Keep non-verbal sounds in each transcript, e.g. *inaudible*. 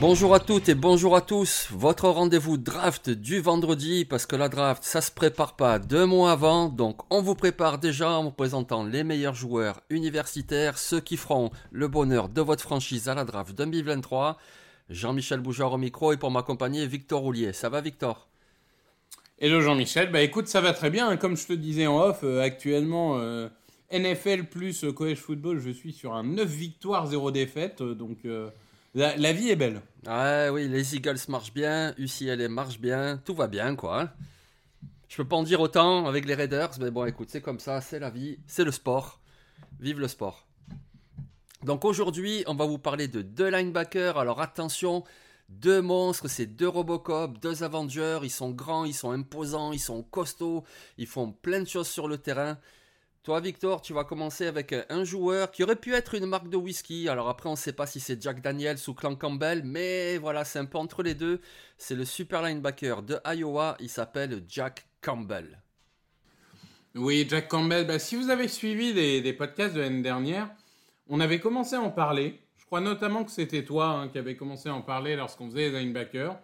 Bonjour à toutes et bonjour à tous. Votre rendez-vous draft du vendredi, parce que la draft, ça se prépare pas deux mois avant. Donc, on vous prépare déjà en vous présentant les meilleurs joueurs universitaires, ceux qui feront le bonheur de votre franchise à la draft 2023. Jean-Michel Boujard au micro et pour m'accompagner, Victor Roulier. Ça va, Victor? Hello Jean-Michel, bah écoute, ça va très bien. hein. Comme je te disais en off, euh, actuellement, euh, NFL plus euh, college football, je suis sur un 9 victoires, 0 défaites. donc la, vie est belle. Ouais, oui, les Eagles marchent bien, UCLA marche bien, tout va bien, quoi. Je peux pas en dire autant avec les Raiders, mais bon, écoute, c'est comme ça, c'est la vie, c'est le sport. Vive le sport. Donc aujourd'hui, on va vous parler de deux linebackers. Alors attention, deux monstres, c'est deux Robocop, deux Avengers. Ils sont grands, ils sont imposants, ils sont costauds, ils font plein de choses sur le terrain. Toi, Victor, tu vas commencer avec un joueur qui aurait pu être une marque de whisky. Alors après, on ne sait pas si c'est Jack Daniels ou Clan Campbell, mais voilà, c'est un peu entre les deux. C'est le super linebacker de Iowa. Il s'appelle Jack Campbell. Oui, Jack Campbell, bah, si vous avez suivi des, podcasts de l'année dernière, on avait commencé à en parler. Je crois notamment que c'était toi hein, qui avait commencé à en parler lorsqu'on faisait les linebackers.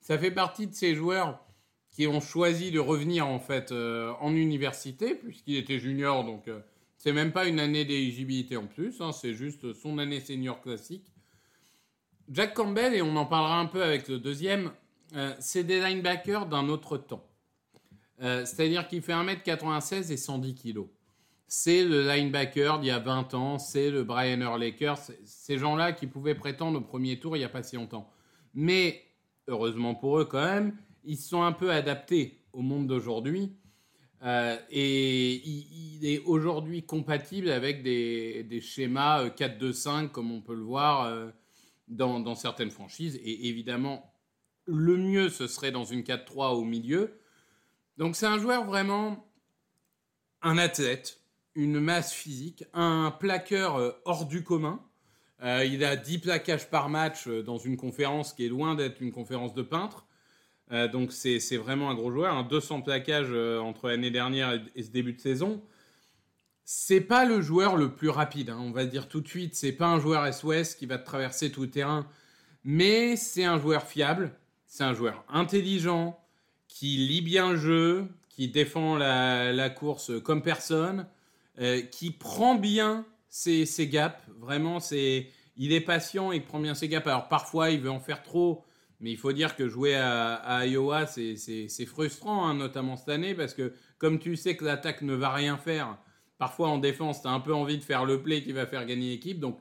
Ça fait partie de ces joueurs qui ont choisi de revenir en fait euh, en université, puisqu'il était junior, donc euh, c'est même pas une année d'éligibilité en plus, hein, c'est juste son année senior classique. Jack Campbell, et on en parlera un peu avec le deuxième, euh, c'est des linebackers d'un autre temps. Euh, C'est-à-dire qu'il fait 1m96 et 110 kg. C'est le linebacker d'il y a 20 ans, c'est le Brian Urlacher, ces gens-là qui pouvaient prétendre au premier tour il n'y a pas si longtemps. Mais, heureusement pour eux quand même, ils se sont un peu adaptés au monde d'aujourd'hui. Euh, et il, est aujourd'hui compatible avec des, schémas euh, 4-2-5 comme on peut le voir euh, dans, certaines franchises. Et évidemment, le mieux ce serait dans une 4-3 au milieu. Donc c'est un joueur vraiment un athlète, une masse physique, un plaqueur euh, hors du commun. Euh, il a 10 plaquages par match euh, dans une conférence qui est loin d'être une conférence de peintre. Euh, donc c'est vraiment un gros joueur. hein. 200 plaquages euh, entre l'année dernière et, ce début de saison. C'est pas le joueur le plus rapide, hein, on va dire tout de suite. C'est pas un joueur SOS qui va traverser tout le terrain, mais c'est un joueur fiable. C'est un joueur intelligent, qui lit bien le jeu, qui défend la, la course comme personne, euh, qui prend bien ses, ses gaps. Vraiment, c'est, il est patient, il prend bien ses gaps. Alors parfois, il veut en faire trop, mais il faut dire que jouer à, Iowa, c'est frustrant, hein, notamment cette année, parce que comme tu sais que l'attaque ne va rien faire, parfois en défense, tu as un peu envie de faire le play qui va faire gagner l'équipe. Donc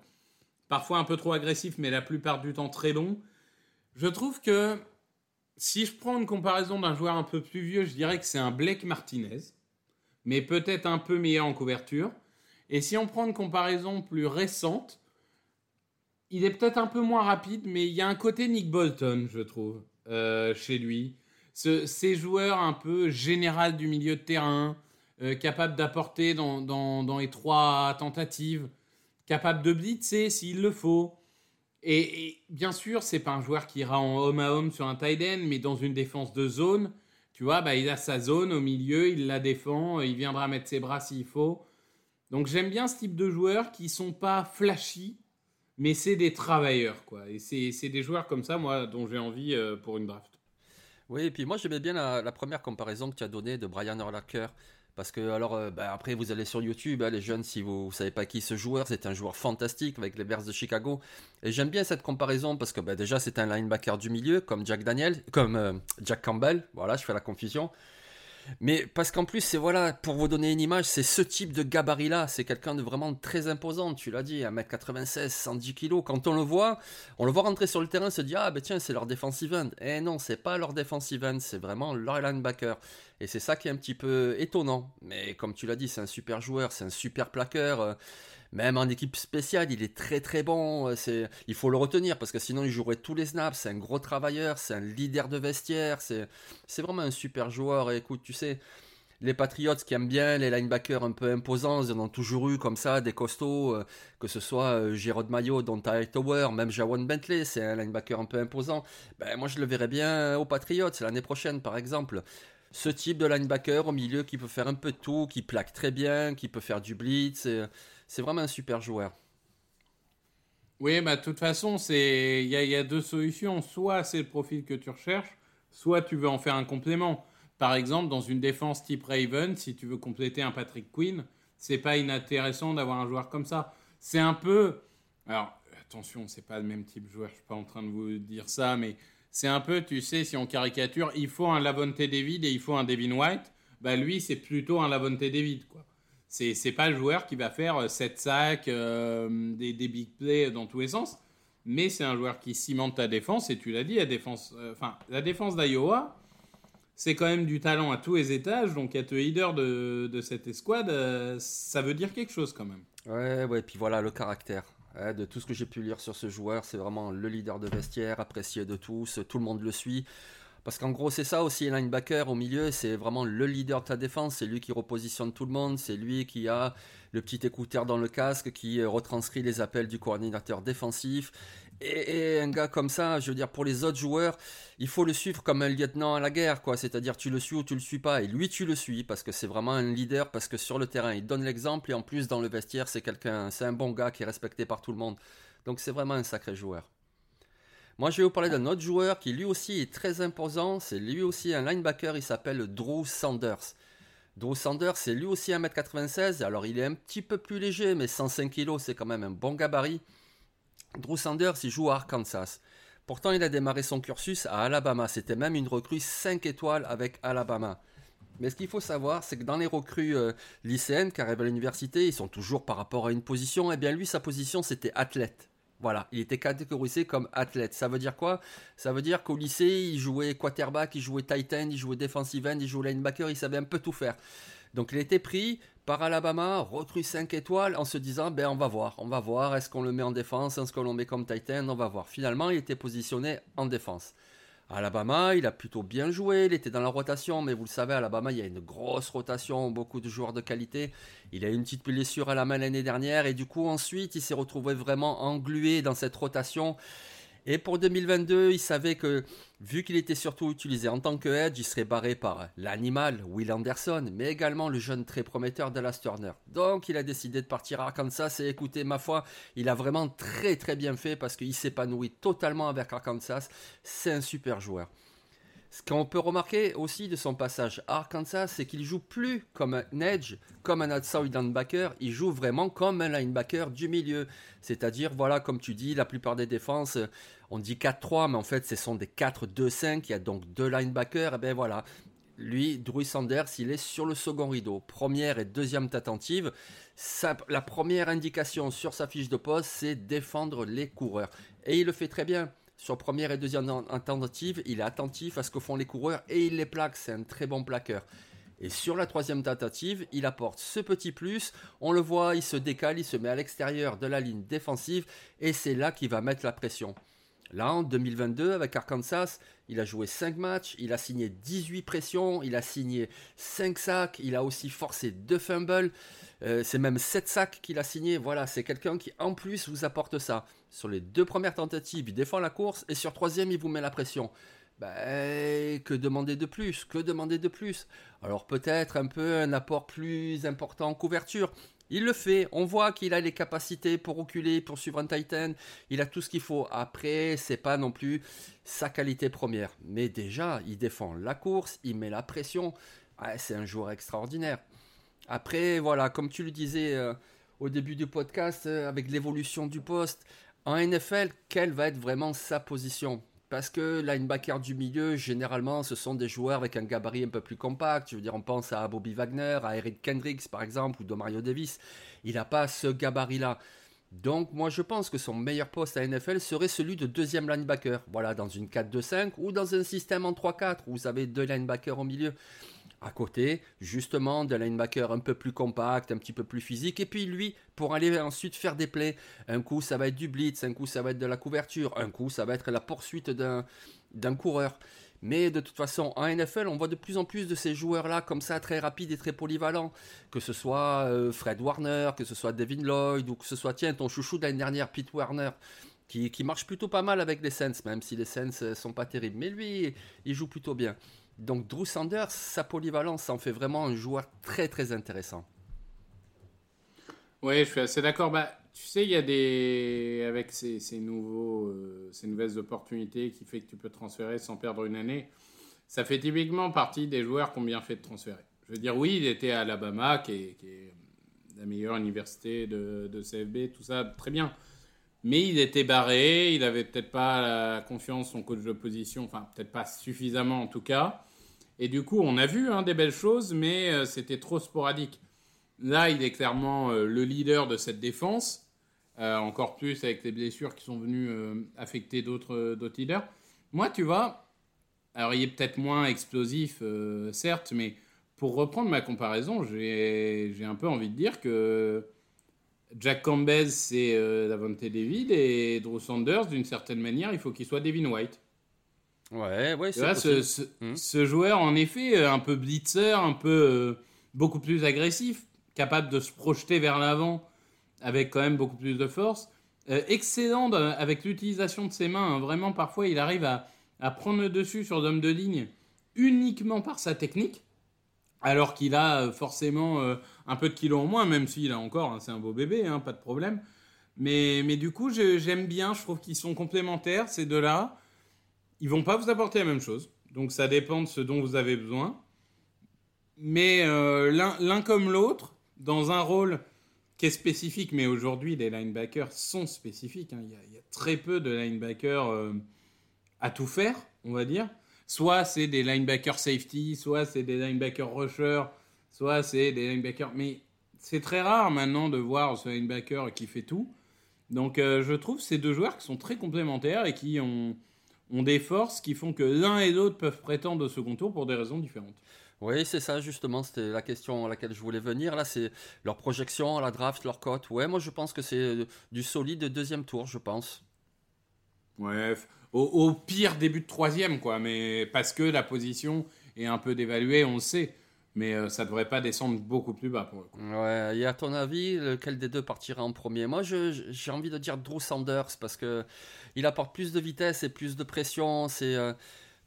parfois un peu trop agressif, mais la plupart du temps très long. Je trouve que si je prends une comparaison d'un joueur un peu plus vieux, je dirais que c'est un Blake Martinez, mais peut-être un peu meilleur en couverture. Et si on prend une comparaison plus récente, il est peut-être un peu moins rapide, mais il y a un côté Nick Bolton, je trouve, euh, chez lui. Ce- ces joueurs un peu général du milieu de terrain, euh, capable d'apporter dans, les trois tentatives, capable de blitzer s'il le faut. Et, bien sûr, c'est pas un joueur qui ira en homme à homme sur un tight end, mais dans une défense de zone, tu vois, bah, il a sa zone au milieu, il la défend, il viendra mettre ses bras s'il faut. Donc j'aime bien ce type de joueurs qui sont pas flashy, mais c'est des travailleurs, quoi. Et c'est des joueurs comme ça, moi, dont j'ai envie euh, pour une draft. Oui, et puis moi j'aimais bien la, première comparaison que tu as donnée de Brian Urlacher. Parce que, alors, euh, bah, après, vous allez sur YouTube, hein, les jeunes, si vous ne savez pas qui ce joueur, c'est un joueur fantastique avec les Bears de Chicago. Et j'aime bien cette comparaison parce que, bah, déjà, c'est un linebacker du milieu, comme Jack Daniel, comme euh, Jack Campbell. Voilà, je fais la confusion. Mais parce qu'en plus, c'est voilà, pour vous donner une image, c'est ce type de gabarit-là. C'est quelqu'un de vraiment très imposant. Tu l'as dit, 1m96, 110 kg. Quand on le voit, on le voit rentrer sur le terrain, se dit Ah, ben tiens, c'est leur defensive end. Eh non, c'est pas leur defensive end, c'est vraiment leur linebacker. Et c'est ça qui est un petit peu étonnant. Mais comme tu l'as dit, c'est un super joueur, c'est un super plaqueur. Même en équipe spéciale, il est très très bon. Euh, c'est, il faut le retenir parce que sinon il jouerait tous les snaps. C'est un gros travailleur, c'est un leader de vestiaire. C'est, c'est vraiment un super joueur. Écoute, tu sais, les Patriots qui aiment bien les linebackers un peu imposants, ils en ont toujours eu comme ça, des costauds, euh, que ce soit euh, Mayo, Mayo, Donta Tower, même Jawan Bentley, c'est un linebacker un peu imposant. Ben, moi je le verrais bien aux Patriots l'année prochaine par exemple ce type de linebacker au milieu qui peut faire un peu de tout, qui plaque très bien, qui peut faire du blitz. C'est vraiment un super joueur. Oui, bah, de toute façon, il y, a deux solutions. Soit c'est le profil que tu recherches, soit tu veux en faire un complément. Par exemple, dans une défense type Raven, si tu veux compléter un Patrick Quinn, c'est pas inintéressant d'avoir un joueur comme ça. C'est un peu. Alors, attention, c'est pas le même type de joueur, je suis pas en train de vous dire ça, mais c'est un peu, tu sais, si on caricature, il faut un Lavonte David et il faut un Devin White. Bah, lui, c'est plutôt un Lavonte David, quoi. C'est, c'est pas le joueur qui va faire 7 euh, sacs, euh, des, big plays dans tous les sens, mais c'est un joueur qui cimente ta défense, et tu l'as dit, la défense, euh, enfin, la défense d'Iowa, c'est quand même du talent à tous les étages, donc être leader de, cette escouade, ça veut dire quelque chose quand même. Ouais, ouais, puis voilà le caractère. de tout ce que j'ai pu lire sur ce joueur, c'est vraiment le leader de vestiaire, apprécié de tous, tout le monde le suit. Parce qu'en gros, c'est ça aussi, linebacker au milieu, c'est vraiment le leader de ta défense, c'est lui qui repositionne tout le monde, c'est lui qui a le petit écouteur dans le casque, qui euh, retranscrit les appels du coordinateur défensif. Et, un gars comme ça, je veux dire, pour les autres joueurs, il faut le suivre comme un lieutenant à la guerre, quoi. C'est-à-dire, tu le suis ou tu le suis pas. Et lui, tu le suis parce que c'est vraiment un leader, parce que sur le terrain, il donne l'exemple et en plus, dans le vestiaire, c'est quelqu'un, c'est un bon gars qui est respecté par tout le monde. Donc, c'est vraiment un sacré joueur. Moi, je vais vous parler d'un autre joueur qui lui aussi est très imposant. C'est lui aussi un linebacker. Il s'appelle Drew Sanders. Drew Sanders, c'est lui aussi 1m96. Alors, il est un petit peu plus léger, mais 105 kg, c'est quand même un bon gabarit. Drew Sanders, il joue à Arkansas. Pourtant, il a démarré son cursus à Alabama. C'était même une recrue 5 étoiles avec Alabama. Mais ce qu'il faut savoir, c'est que dans les recrues euh, lycéennes qui arrivent à l'université, ils sont toujours par rapport à une position. Eh bien lui, sa position, c'était athlète. Voilà, il était catégorisé comme athlète. Ça veut dire quoi? Ça veut dire qu'au lycée, il jouait quarterback, il jouait tight end, il jouait defensive end, il jouait linebacker, il savait un peu tout faire. Donc il était pris par Alabama, recrue 5 étoiles, en se disant, ben on va voir, on va voir, est-ce qu'on le met en défense, est-ce qu'on le met comme tight end, on va voir. Finalement, il était positionné en défense. Alabama, il a plutôt bien joué, il était dans la rotation, mais vous le savez, Alabama, il y a une grosse rotation, beaucoup de joueurs de qualité. Il a eu une petite blessure à la main l'année dernière, et du coup, ensuite, il s'est retrouvé vraiment englué dans cette rotation. Et pour 2022, il savait que, vu qu'il était surtout utilisé en tant que edge, il serait barré par l'animal, Will Anderson, mais également le jeune très prometteur Dallas Turner. Donc, il a décidé de partir à Arkansas et écoutez, ma foi, il a vraiment très très bien fait parce qu'il s'épanouit totalement avec Arkansas. C'est un super joueur. Ce qu'on peut remarquer aussi de son passage à Arkansas, c'est qu'il joue plus comme un edge, comme un outside linebacker, il joue vraiment comme un linebacker du milieu. C'est-à-dire, voilà, comme tu dis, la plupart des défenses, on dit 4-3, mais en fait, ce sont des 4-2-5, il y a donc deux linebackers, et bien voilà. Lui, Drew Sanders, il est sur le second rideau. Première et deuxième tentative. la première indication sur sa fiche de poste, c'est défendre les coureurs. Et il le fait très bien. Sur première et deuxième tentative, il est attentif à ce que font les coureurs et il les plaque. C'est un très bon plaqueur. Et sur la troisième tentative, il apporte ce petit plus. On le voit, il se décale, il se met à l'extérieur de la ligne défensive et c'est là qu'il va mettre la pression. Là, en 2022, avec Arkansas, il a joué 5 matchs, il a signé 18 pressions, il a signé 5 sacs, il a aussi forcé 2 fumbles. Euh, c'est même 7 sacs qu'il a signé. Voilà, c'est quelqu'un qui en plus vous apporte ça. Sur les deux premières tentatives, il défend la course et sur troisième, il vous met la pression. Ben, que demander de plus? Que demander de plus? Alors peut-être un peu un apport plus important en couverture. Il le fait. On voit qu'il a les capacités pour reculer, pour suivre un Titan. Il a tout ce qu'il faut. Après, c'est pas non plus sa qualité première. Mais déjà, il défend la course, il met la pression. c'est un joueur extraordinaire. Après, voilà, comme tu le disais euh, au début du podcast, euh, avec l'évolution du poste, en NFL, quelle va être vraiment sa position? Parce que linebacker du milieu, généralement, ce sont des joueurs avec un gabarit un peu plus compact. Je veux dire, on pense à Bobby Wagner, à Eric Kendricks, par exemple, ou de Mario Davis. Il n'a pas ce gabarit-là. Donc, moi, je pense que son meilleur poste à NFL serait celui de deuxième linebacker. Voilà, dans une 4-2-5 ou dans un système en 3-4 où vous avez deux linebackers au milieu à côté, justement, de linebacker un peu plus compact, un petit peu plus physique. Et puis lui, pour aller ensuite faire des plays, un coup ça va être du blitz, un coup ça va être de la couverture, un coup ça va être la poursuite d'un coureur. Mais de toute façon, en NFL, on voit de plus en plus de ces joueurs-là comme ça, très rapides et très polyvalents. Que ce soit euh, Fred Warner, que ce soit Devin Lloyd, ou que ce soit, tiens, ton chouchou de dernière, Pete Warner, qui, qui, marche plutôt pas mal avec les Saints, même si les Saints euh, sont pas terribles. Mais lui, il joue plutôt bien. Donc Drew Sanders, sa polyvalence en fait vraiment un joueur très très intéressant. Oui, je suis assez d'accord. Bah, tu sais, il y a des. Avec ces, nouveaux, euh, ces nouvelles opportunités qui fait que tu peux transférer sans perdre une année, ça fait typiquement partie des joueurs qui ont bien fait de transférer. Je veux dire, oui, il était à Alabama, qui est, la meilleure université de, CFB, tout ça, très bien. Mais il était barré, il avait peut-être pas la confiance son coach de position, enfin, peut-être pas suffisamment en tout cas. Et du coup, on a vu hein, des belles choses, mais euh, c'était trop sporadique. Là, il est clairement euh, le leader de cette défense, euh, encore plus avec les blessures qui sont venues affecter d'autres leaders. Moi, tu vois, alors il est peut-être moins explosif, certes, mais pour reprendre ma comparaison, j'ai un peu envie de dire que Jack Campbell, c'est Davante David, et Drew Sanders, d'une certaine manière, il faut qu'il soit Devin White. Ouais, ouais, c'est ce, hmm. ce, joueur, en effet, euh, un peu blitzer, un peu euh, beaucoup plus agressif, capable de se projeter vers l'avant avec quand même beaucoup plus de force. Euh, excellent avec l'utilisation de ses mains. Hein. Vraiment, parfois, il arrive à, à prendre le dessus sur l'homme de ligne uniquement par sa technique, alors qu'il a forcément un peu de kilos en moins, même s'il a encore, hein, c'est un beau bébé, hein, pas de problème. Mais, du coup, j'aime bien, je trouve qu'ils sont complémentaires, ces deux-là. Ils vont pas vous apporter la même chose. Donc ça dépend de ce dont vous avez besoin. Mais euh, l'un comme l'autre, dans un rôle qui est spécifique, mais aujourd'hui les linebackers sont spécifiques. Hein. Il, y a, très peu de linebackers euh, à tout faire, on va dire. Soit c'est des linebackers safety, soit c'est des linebackers rusher, soit c'est des linebackers. Mais c'est très rare maintenant de voir ce linebacker qui fait tout. Donc euh, je trouve ces deux joueurs qui sont très complémentaires et qui ont ont des forces qui font que l'un et l'autre peuvent prétendre au second tour pour des raisons différentes. Oui, c'est ça justement, c'était la question à laquelle je voulais venir. Là, c'est leur projection, la draft, leur cote. Ouais, moi je pense que c'est du solide deuxième tour, je pense. Ouais, au, pire début de troisième, quoi, mais parce que la position est un peu dévaluée, on le sait. Mais euh, ça devrait pas descendre beaucoup plus bas pour le coup. Ouais, et à ton avis, lequel des deux partira en premier? Moi, j'ai envie de dire Drew Sanders parce que il apporte plus de vitesse et plus de pression. C'est, euh,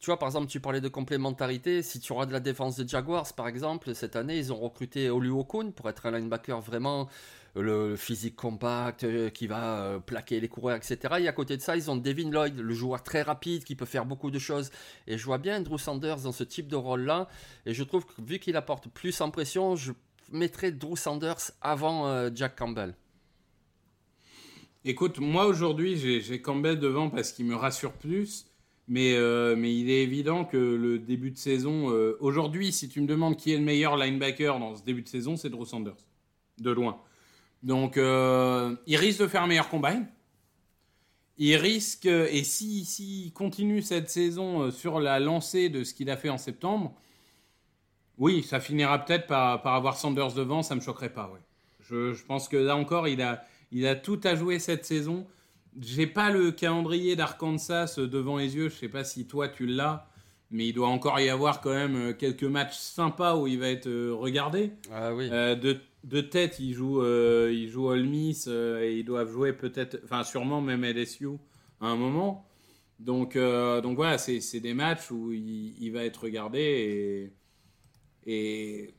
tu vois, par exemple, tu parlais de complémentarité. Si tu auras de la défense de Jaguars, par exemple, cette année, ils ont recruté Olu Okun pour être un linebacker vraiment le physique compact euh, qui va plaquer les coureurs, etc. Et à côté de ça, ils ont Devin Lloyd, le joueur très rapide qui peut faire beaucoup de choses. Et je vois bien Drew Sanders dans ce type de rôle-là. Et je trouve que vu qu'il apporte plus en pression, je mettrais Drew Sanders avant Jack Campbell. Écoute, moi aujourd'hui, j'ai Campbell devant parce qu'il me rassure plus. Mais, euh, mais il est évident que le début de saison. Euh, aujourd'hui, si tu me demandes qui est le meilleur linebacker dans ce début de saison, c'est Drew Sanders. De loin. Donc, euh, il risque de faire un meilleur combine. Il risque. Et s'il si, continue cette saison sur la lancée de ce qu'il a fait en septembre, oui, ça finira peut-être par, par, avoir Sanders devant, ça me choquerait pas. Ouais. Je, je pense que là encore, il a il a tout à jouer cette saison. J'ai pas le calendrier d'Arkansas devant les yeux. Je sais pas si toi tu l'as, mais il doit encore y avoir quand même euh, quelques matchs sympas où il va être euh, regardé. Ah oui. Euh, de, de, tête, il joue, il joue Ole Miss et ils doivent jouer peut-être, enfin sûrement même LSU à un moment. Donc, donc voilà, c'est des matchs où il, va être regardé et,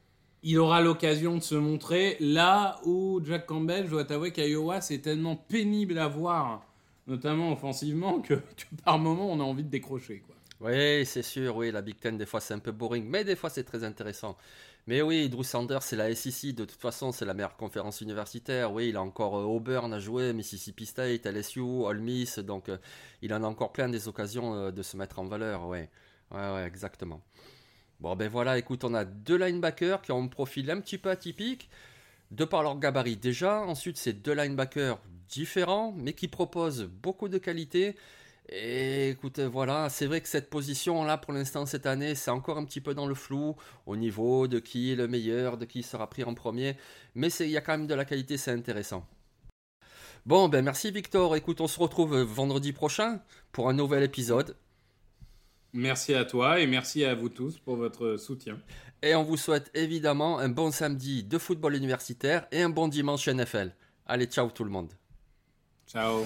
il aura l'occasion de se montrer là où Jack Campbell, je dois t'avouer qu'Iowa, c'est tellement pénible à voir, notamment offensivement, que, *laughs* que par moment on a envie de décrocher. Quoi. Oui, c'est sûr, oui, la Big Ten, des fois c'est un peu boring, mais des fois c'est très intéressant. Mais oui, Drew Sanders, c'est la SEC, de toute façon, c'est la meilleure conférence universitaire. Oui, il a encore euh, Auburn à jouer, Mississippi State, LSU, Ole Miss, donc euh, il en a encore plein des occasions euh, de se mettre en valeur, ouais, exactement. Bon, ben voilà, écoute, on a deux linebackers qui ont un profil un petit peu atypique, de par leur gabarit déjà. Ensuite, c'est deux linebackers différents, mais qui proposent beaucoup de qualité. Et écoutez, voilà, c'est vrai que cette position-là, pour l'instant, cette année, c'est encore un petit peu dans le flou au niveau de qui est le meilleur, de qui sera pris en premier. Mais il y a quand même de la qualité, c'est intéressant. Bon, ben merci Victor. Écoute, on se retrouve vendredi prochain pour un nouvel épisode. Merci à toi et merci à vous tous pour votre soutien. Et on vous souhaite évidemment un bon samedi de football universitaire et un bon dimanche NFL. Allez, ciao tout le monde. Ciao.